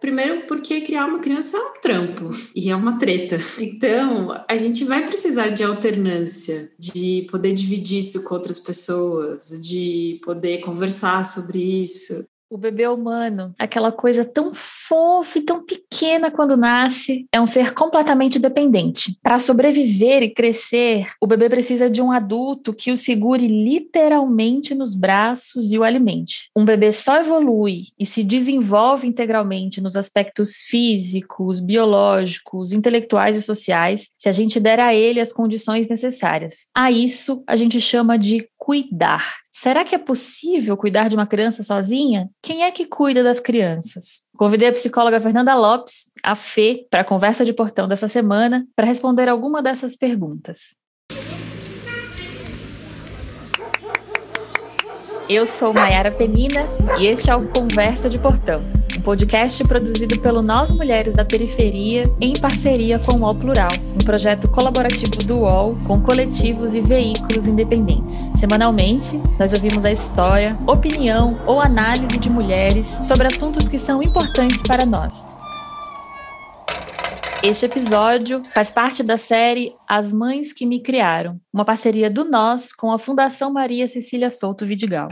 Primeiro, porque criar uma criança é um trampo e é uma treta. Então, a gente vai precisar de alternância, de poder dividir isso com outras pessoas, de poder conversar sobre isso. O bebê humano, aquela coisa tão fofa e tão pequena quando nasce, é um ser completamente dependente. Para sobreviver e crescer, o bebê precisa de um adulto que o segure literalmente nos braços e o alimente. Um bebê só evolui e se desenvolve integralmente nos aspectos físicos, biológicos, intelectuais e sociais se a gente der a ele as condições necessárias. A isso a gente chama de cuidar. Será que é possível cuidar de uma criança sozinha? Quem é que cuida das crianças? Convidei a psicóloga Fernanda Lopes, a Fê, para a conversa de portão dessa semana, para responder alguma dessas perguntas. Eu sou Mayara Penina e este é o Conversa de Portão podcast produzido pelo Nós Mulheres da Periferia em parceria com o UOL Plural, um projeto colaborativo do UOL com coletivos e veículos independentes. Semanalmente, nós ouvimos a história, opinião ou análise de mulheres sobre assuntos que são importantes para nós. Este episódio faz parte da série As Mães que Me Criaram, uma parceria do Nós com a Fundação Maria Cecília Souto Vidigal.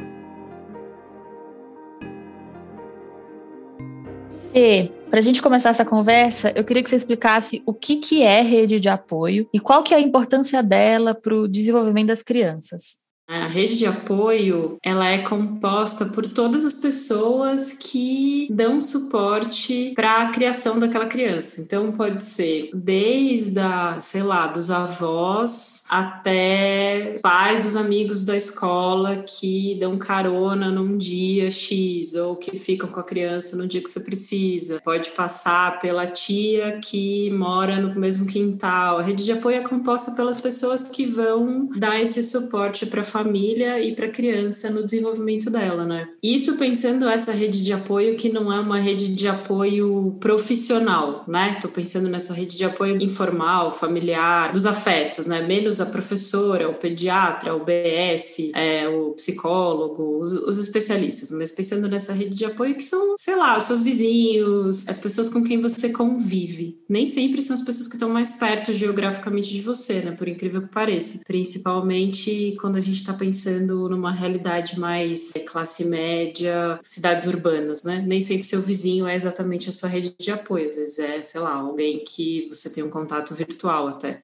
Fê, para a gente começar essa conversa, eu queria que você explicasse o que, que é rede de apoio e qual que é a importância dela para o desenvolvimento das crianças. A rede de apoio, ela é composta por todas as pessoas que dão suporte para a criação daquela criança. Então pode ser desde a, sei lá, dos avós até pais dos amigos da escola que dão carona num dia X ou que ficam com a criança no dia que você precisa. Pode passar pela tia que mora no mesmo quintal. A rede de apoio é composta pelas pessoas que vão dar esse suporte para família e para a criança no desenvolvimento dela, né? Isso pensando essa rede de apoio que não é uma rede de apoio profissional, né? Tô pensando nessa rede de apoio informal, familiar, dos afetos, né? Menos a professora, o pediatra, o BS, é, o psicólogo, os, os especialistas, mas pensando nessa rede de apoio que são, sei lá, os seus vizinhos, as pessoas com quem você convive. Nem sempre são as pessoas que estão mais perto geograficamente de você, né? Por incrível que pareça. Principalmente quando a gente está pensando numa realidade mais é, classe média, cidades urbanas, né? Nem sempre seu vizinho é exatamente a sua rede de apoio, às vezes é, sei lá, alguém que você tem um contato virtual até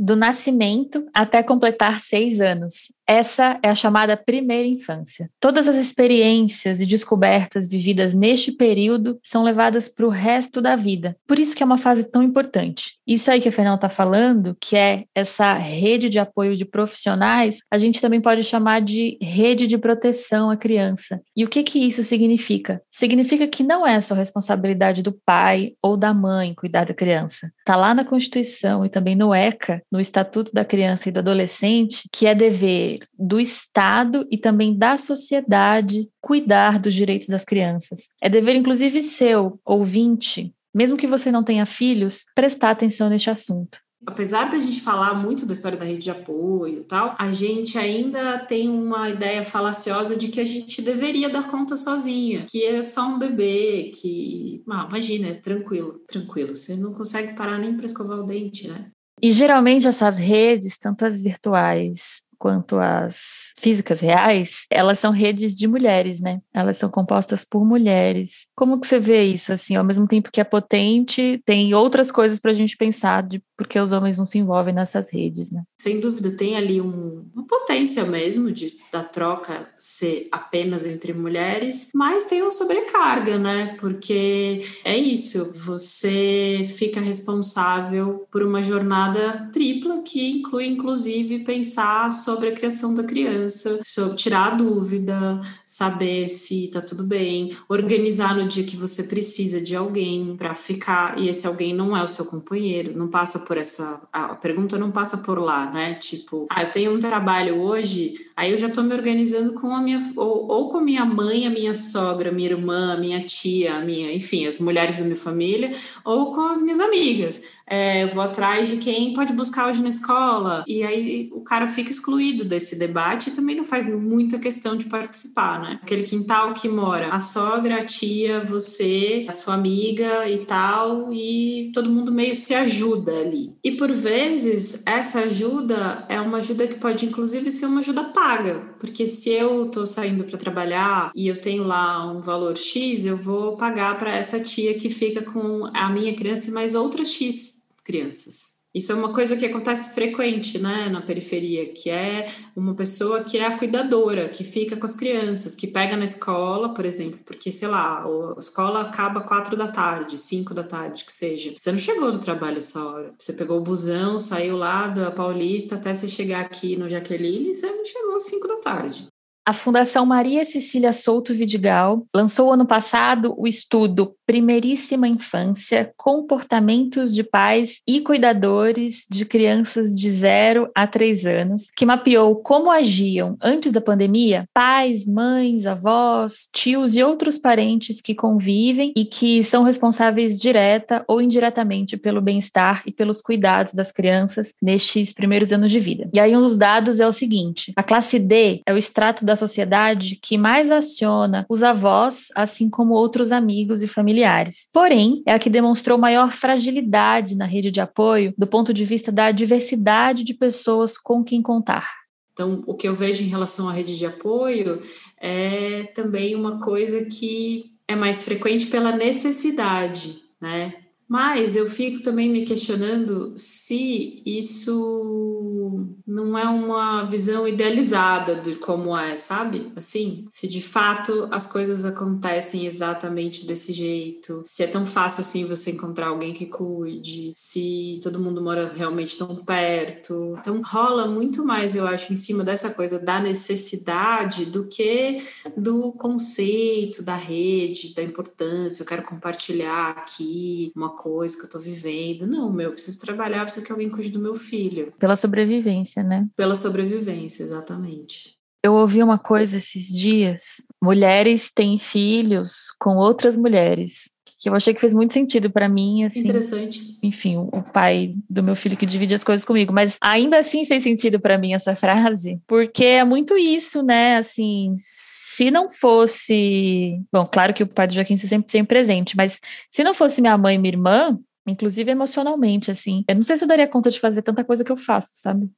do nascimento até completar seis anos. Essa é a chamada primeira infância. Todas as experiências e descobertas vividas neste período são levadas para o resto da vida. Por isso que é uma fase tão importante. Isso aí que a Fernanda está falando, que é essa rede de apoio de profissionais, a gente também pode chamar de rede de proteção à criança. E o que que isso significa? Significa que não é só responsabilidade do pai ou da mãe cuidar da criança. Está lá na Constituição e também no ECA, no Estatuto da Criança e do Adolescente, que é dever do Estado e também da sociedade cuidar dos direitos das crianças. É dever, inclusive, seu, ouvinte, mesmo que você não tenha filhos, prestar atenção neste assunto. Apesar da gente falar muito da história da rede de apoio e tal, a gente ainda tem uma ideia falaciosa de que a gente deveria dar conta sozinha, que é só um bebê, que. Ah, imagina, é tranquilo, tranquilo. Você não consegue parar nem para escovar o dente, né? E geralmente essas redes, tanto as virtuais quanto as físicas reais, elas são redes de mulheres, né? Elas são compostas por mulheres. Como que você vê isso, assim, ao mesmo tempo que é potente, tem outras coisas para a gente pensar de porque os homens não se envolvem nessas redes, né? Sem dúvida, tem ali um, uma potência mesmo de da troca ser apenas entre mulheres, mas tem uma sobrecarga, né? Porque é isso, você fica responsável por uma jornada tripla que inclui inclusive pensar sobre a criação da criança, sobre tirar a dúvida, saber se tá tudo bem, organizar no dia que você precisa de alguém para ficar e esse alguém não é o seu companheiro, não passa por essa a pergunta não passa por lá, né? Tipo, ah, eu tenho um trabalho hoje, aí eu já tô me organizando com a minha ou, ou com minha mãe, a minha sogra, minha irmã, minha tia, minha, enfim, as mulheres da minha família, ou com as minhas amigas é, vou atrás de quem pode buscar hoje na escola. E aí o cara fica excluído desse debate e também não faz muita questão de participar, né? Aquele quintal que mora a sogra, a tia, você, a sua amiga e tal, e todo mundo meio se ajuda ali. E por vezes essa ajuda é uma ajuda que pode inclusive ser uma ajuda paga, porque se eu tô saindo para trabalhar e eu tenho lá um valor X, eu vou pagar para essa tia que fica com a minha criança e mais outras X crianças. Isso é uma coisa que acontece frequente, né, na periferia, que é uma pessoa que é a cuidadora, que fica com as crianças, que pega na escola, por exemplo, porque, sei lá, a escola acaba quatro da tarde, cinco da tarde, que seja. Você não chegou do trabalho essa hora. Você pegou o busão, saiu lá da Paulista até você chegar aqui no Jaqueline, você não chegou às cinco da tarde. A Fundação Maria Cecília Souto Vidigal lançou ano passado o estudo Primeiríssima Infância: Comportamentos de Pais e Cuidadores de Crianças de 0 a 3 anos, que mapeou como agiam antes da pandemia pais, mães, avós, tios e outros parentes que convivem e que são responsáveis direta ou indiretamente pelo bem-estar e pelos cuidados das crianças nestes primeiros anos de vida. E aí um dos dados é o seguinte: a classe D é o extrato da sociedade que mais aciona os avós, assim como outros amigos e familiares. Porém, é a que demonstrou maior fragilidade na rede de apoio do ponto de vista da diversidade de pessoas com quem contar. Então, o que eu vejo em relação à rede de apoio é também uma coisa que é mais frequente pela necessidade, né? Mas eu fico também me questionando se isso não é uma visão idealizada de como é, sabe? Assim, se de fato as coisas acontecem exatamente desse jeito, se é tão fácil assim você encontrar alguém que cuide, se todo mundo mora realmente tão perto. Então rola muito mais, eu acho, em cima dessa coisa da necessidade do que do conceito da rede, da importância. Eu quero compartilhar aqui uma coisa que eu tô vivendo. Não, meu, eu preciso trabalhar, preciso que alguém cuide do meu filho. Pela sobrevivência, né? Pela sobrevivência, exatamente. Eu ouvi uma coisa esses dias: mulheres têm filhos com outras mulheres que eu achei que fez muito sentido para mim, assim. Interessante. Enfim, o pai do meu filho que divide as coisas comigo, mas ainda assim fez sentido para mim essa frase, porque é muito isso, né? Assim, se não fosse, bom, claro que o pai do Joaquim sempre sempre presente, mas se não fosse minha mãe e minha irmã, inclusive emocionalmente, assim, eu não sei se eu daria conta de fazer tanta coisa que eu faço, sabe?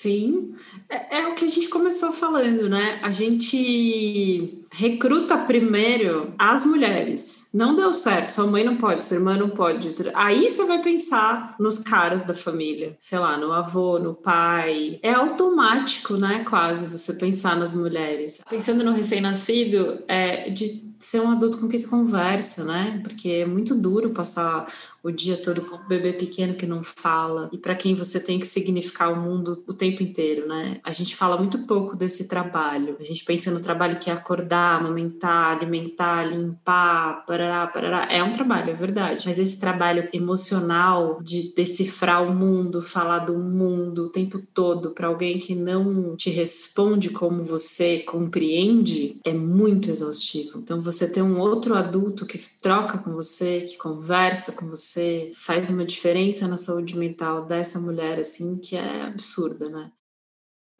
Sim, é, é, o que a gente começou falando, né? A gente recruta primeiro as mulheres. Não deu certo, sua mãe não pode, sua irmã não pode. Aí você vai pensar nos caras da família, sei lá, no avô, no pai. É automático, né? Quase você pensar nas mulheres. Pensando no recém-nascido, é de ser um adulto com quem se conversa, né? Porque é muito duro passar o dia todo com um bebê pequeno que não fala e para quem você tem que significar o mundo o tempo inteiro, né? A gente fala muito pouco desse trabalho. A gente pensa no trabalho que é acordar, amamentar, alimentar, limpar, parará, parará. É um trabalho, é verdade. Mas esse trabalho emocional de decifrar o mundo, falar do mundo o tempo todo para alguém que não te responde como você compreende, é muito exaustivo. Então você ter um outro adulto que troca com você, que conversa com você, você faz uma diferença na saúde mental dessa mulher, assim, que é absurda, né?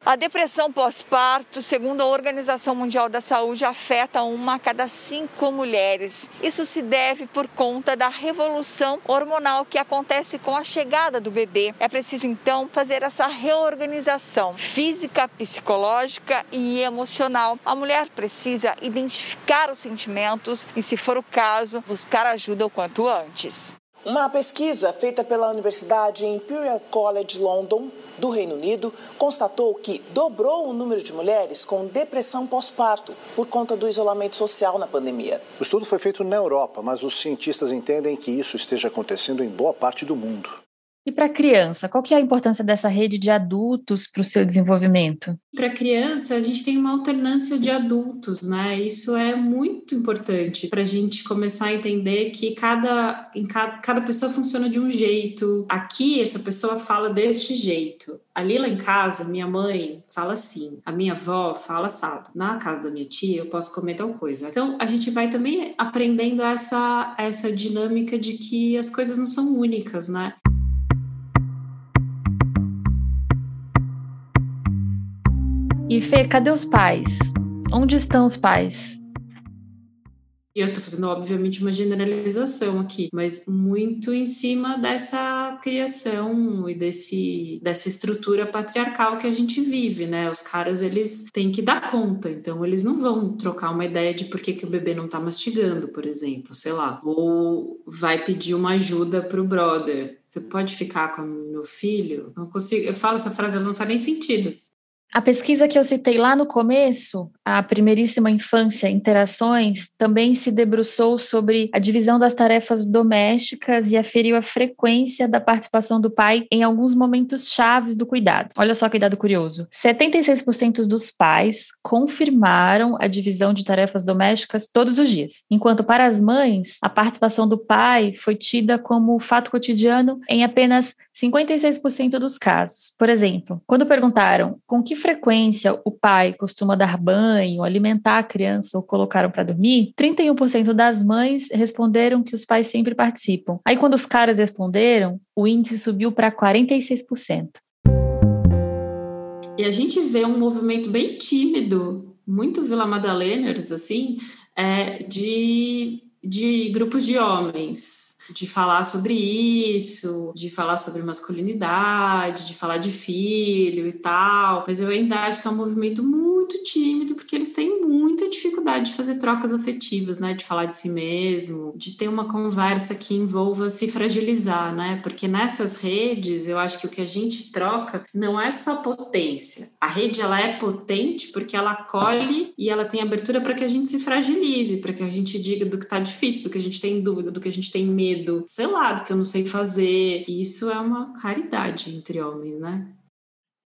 A depressão pós-parto, segundo a Organização Mundial da Saúde, afeta uma a cada cinco mulheres. Isso se deve por conta da revolução hormonal que acontece com a chegada do bebê. É preciso então fazer essa reorganização física, psicológica e emocional. A mulher precisa identificar os sentimentos e, se for o caso, buscar ajuda o quanto antes. Uma pesquisa feita pela Universidade Imperial College London, do Reino Unido, constatou que dobrou o número de mulheres com depressão pós-parto por conta do isolamento social na pandemia. O estudo foi feito na Europa, mas os cientistas entendem que isso esteja acontecendo em boa parte do mundo. E para a criança, qual que é a importância dessa rede de adultos para o seu desenvolvimento? Para a criança, a gente tem uma alternância de adultos, né? Isso é muito importante para a gente começar a entender que cada, em cada, cada pessoa funciona de um jeito. Aqui, essa pessoa fala deste jeito. Ali lá em casa, minha mãe fala assim, a minha avó fala assado. Na casa da minha tia, eu posso comer tal coisa. Então, a gente vai também aprendendo essa, essa dinâmica de que as coisas não são únicas, né? Fê, cadê os pais? Onde estão os pais? eu estou fazendo, obviamente, uma generalização aqui, mas muito em cima dessa criação e desse, dessa estrutura patriarcal que a gente vive, né? Os caras, eles têm que dar conta, então eles não vão trocar uma ideia de por que, que o bebê não está mastigando, por exemplo, sei lá, ou vai pedir uma ajuda para o brother. Você pode ficar com meu filho? Não consigo. Eu falo essa frase, ela não faz nem sentido. A pesquisa que eu citei lá no começo, a primeiríssima infância, interações, também se debruçou sobre a divisão das tarefas domésticas e aferiu a frequência da participação do pai em alguns momentos chaves do cuidado. Olha só que dado curioso: 76% dos pais confirmaram a divisão de tarefas domésticas todos os dias, enquanto para as mães, a participação do pai foi tida como fato cotidiano em apenas 56% dos casos. Por exemplo, quando perguntaram com que frequência o pai costuma dar banho, alimentar a criança ou colocar para dormir, 31% das mães responderam que os pais sempre participam. Aí, quando os caras responderam, o índice subiu para 46%. E a gente vê um movimento bem tímido, muito Vila Madaleners, assim, é, de, de grupos de homens de falar sobre isso, de falar sobre masculinidade, de falar de filho e tal. Mas eu ainda acho que é um movimento muito tímido, porque eles têm muita dificuldade de fazer trocas afetivas, né? De falar de si mesmo, de ter uma conversa que envolva se fragilizar, né? Porque nessas redes, eu acho que o que a gente troca não é só potência. A rede ela é potente porque ela acolhe e ela tem abertura para que a gente se fragilize, para que a gente diga do que está difícil, do que a gente tem dúvida, do que a gente tem medo sei lá, do que eu não sei fazer. E isso é uma caridade entre homens, né?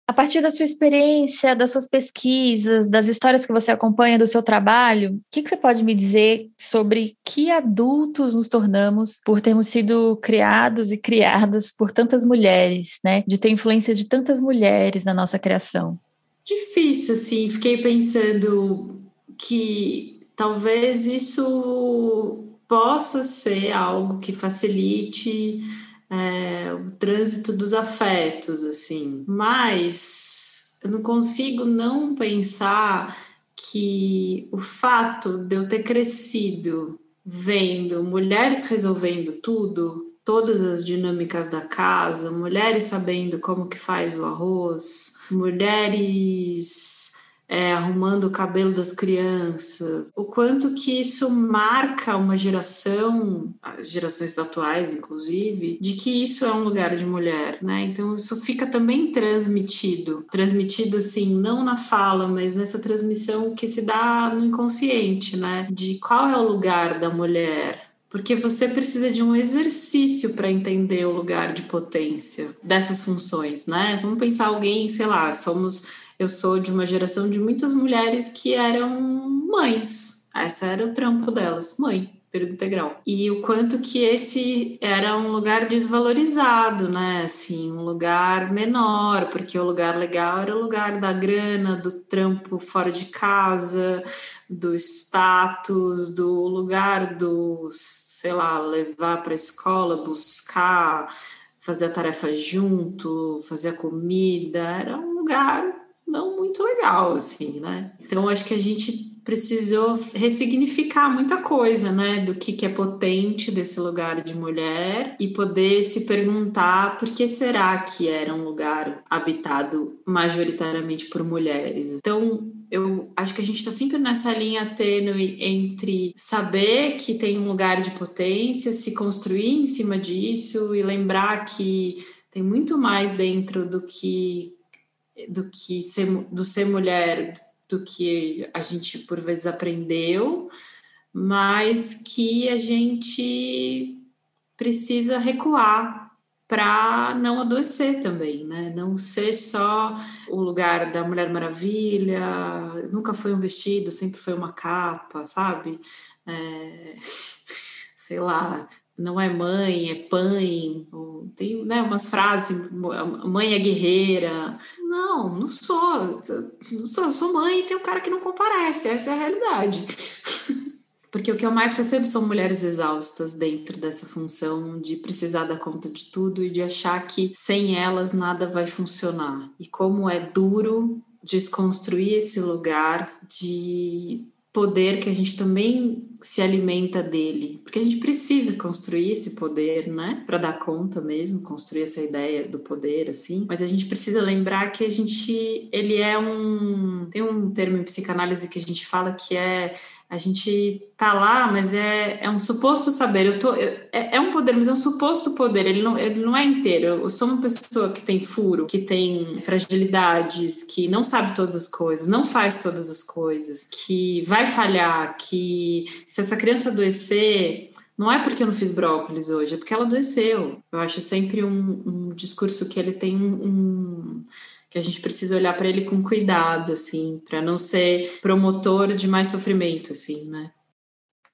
A partir da sua experiência, das suas pesquisas, das histórias que você acompanha do seu trabalho, o que, que, você pode me dizer sobre que adultos nos tornamos por termos sido criados e criadas por tantas mulheres, né? De ter influência de tantas mulheres na nossa criação? Difícil, assim. Fiquei pensando que talvez isso possa ser algo que facilite é, o trânsito dos afetos, assim. Mas eu não consigo não pensar que o fato de eu ter crescido vendo mulheres resolvendo tudo, todas as dinâmicas da casa, mulheres sabendo como que faz o arroz, mulheres é, arrumando o cabelo das crianças, o quanto que isso marca uma geração, gerações atuais inclusive, de que isso é um lugar de mulher, né? Então isso fica também transmitido, transmitido assim, não na fala, mas nessa transmissão que se dá no inconsciente, né? De qual é o lugar da mulher, porque você precisa de um exercício para entender o lugar de potência dessas funções, né? Vamos pensar alguém, sei lá, somos eu sou de uma geração de muitas mulheres que eram mães. Essa era o trampo delas, mãe, período integral. E o quanto que esse era um lugar desvalorizado, né? Assim, um lugar menor, porque o lugar legal era o lugar da grana, do trampo fora de casa, do status, do lugar do, sei lá, levar para a escola, buscar, fazer a tarefa junto, fazer a comida, era um lugar não muito legal, assim, né? Então, acho que a gente precisou ressignificar muita coisa, né? Do que, que é potente desse lugar de mulher e poder se perguntar por que será que era um lugar habitado majoritariamente por mulheres. Então, eu acho que a gente está sempre nessa linha tênue entre saber que tem um lugar de potência, se construir em cima disso e lembrar que tem muito mais dentro do que do que ser, do ser mulher, do que a gente por vezes aprendeu, mas que a gente precisa recuar para não adoecer também, né? Não ser só o lugar da Mulher Maravilha, nunca foi um vestido, sempre foi uma capa, sabe? É, sei lá, não é mãe, é pai, tem né, umas frases, mãe é guerreira. Não, não sou, não sou, sou mãe e tem um cara que não comparece, essa é a realidade. Porque o que eu mais recebo são mulheres exaustas dentro dessa função de precisar dar conta de tudo e de achar que sem elas nada vai funcionar. E como é duro desconstruir esse lugar de poder que a gente também se alimenta dele, porque a gente precisa construir esse poder, né, para dar conta mesmo, construir essa ideia do poder assim, mas a gente precisa lembrar que a gente ele é um tem um termo em psicanálise que a gente fala que é a gente tá lá, mas é, é um suposto saber. Eu tô, eu, é, é, um poder, mas é um suposto poder. Ele não, ele não é inteiro. Eu sou uma pessoa que tem furo, que tem fragilidades, que não sabe todas as coisas, não faz todas as coisas, que vai falhar, que se essa criança adoecer, não é porque eu não fiz brócolis hoje, é porque ela adoeceu. Eu acho sempre um, um discurso que ele tem um que a gente precisa olhar para ele com cuidado, assim, para não ser promotor de mais sofrimento, assim, né?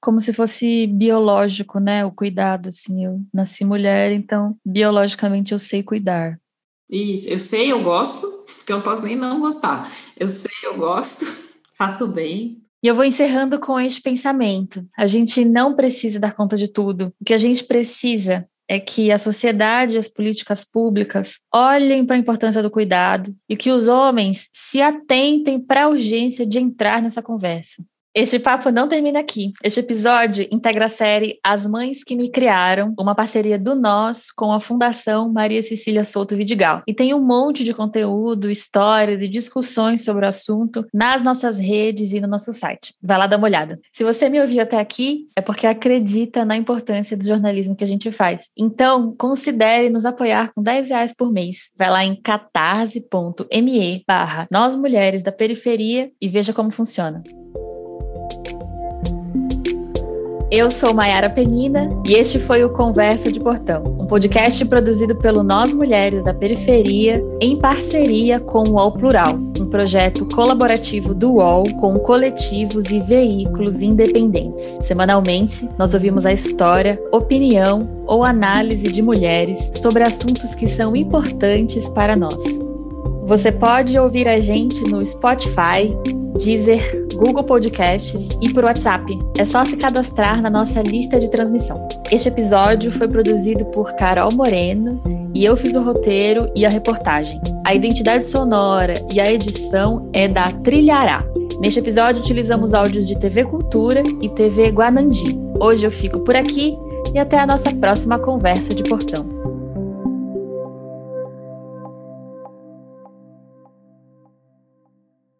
Como se fosse biológico, né? O cuidado, assim. Eu nasci mulher, então biologicamente eu sei cuidar. Isso, eu sei, eu gosto, porque eu não posso nem não gostar. Eu sei, eu gosto, faço bem. E eu vou encerrando com este pensamento. A gente não precisa dar conta de tudo. O que a gente precisa é que a sociedade e as políticas públicas olhem para a importância do cuidado e que os homens se atentem para a urgência de entrar nessa conversa. Este papo não termina aqui. Este episódio integra a série As Mães que Me Criaram, uma parceria do Nós com a Fundação Maria Cecília Souto Vidigal. E tem um monte de conteúdo, histórias e discussões sobre o assunto nas nossas redes e no nosso site. Vai lá dar uma olhada. Se você me ouviu até aqui, é porque acredita na importância do jornalismo que a gente faz. Então, considere nos apoiar com 10 reais por mês. Vai lá em catarse.me barra Nós Mulheres da Periferia e veja como funciona. Eu sou Maiara Penina e este foi o Conversa de Portão, um podcast produzido pelo Nós Mulheres da Periferia em parceria com o UOL Plural, um projeto colaborativo do UOL com coletivos e veículos independentes. Semanalmente, nós ouvimos a história, opinião ou análise de mulheres sobre assuntos que são importantes para nós. Você pode ouvir a gente no Spotify, Deezer, Google Podcasts e por WhatsApp. É só se cadastrar na nossa lista de transmissão. Este episódio foi produzido por Carol Moreno e eu fiz o roteiro e a reportagem. A identidade sonora e a edição é da Trilhará. Neste episódio utilizamos áudios de TV Cultura e TV Guanandi. Hoje eu fico por aqui e até a nossa próxima conversa de portão.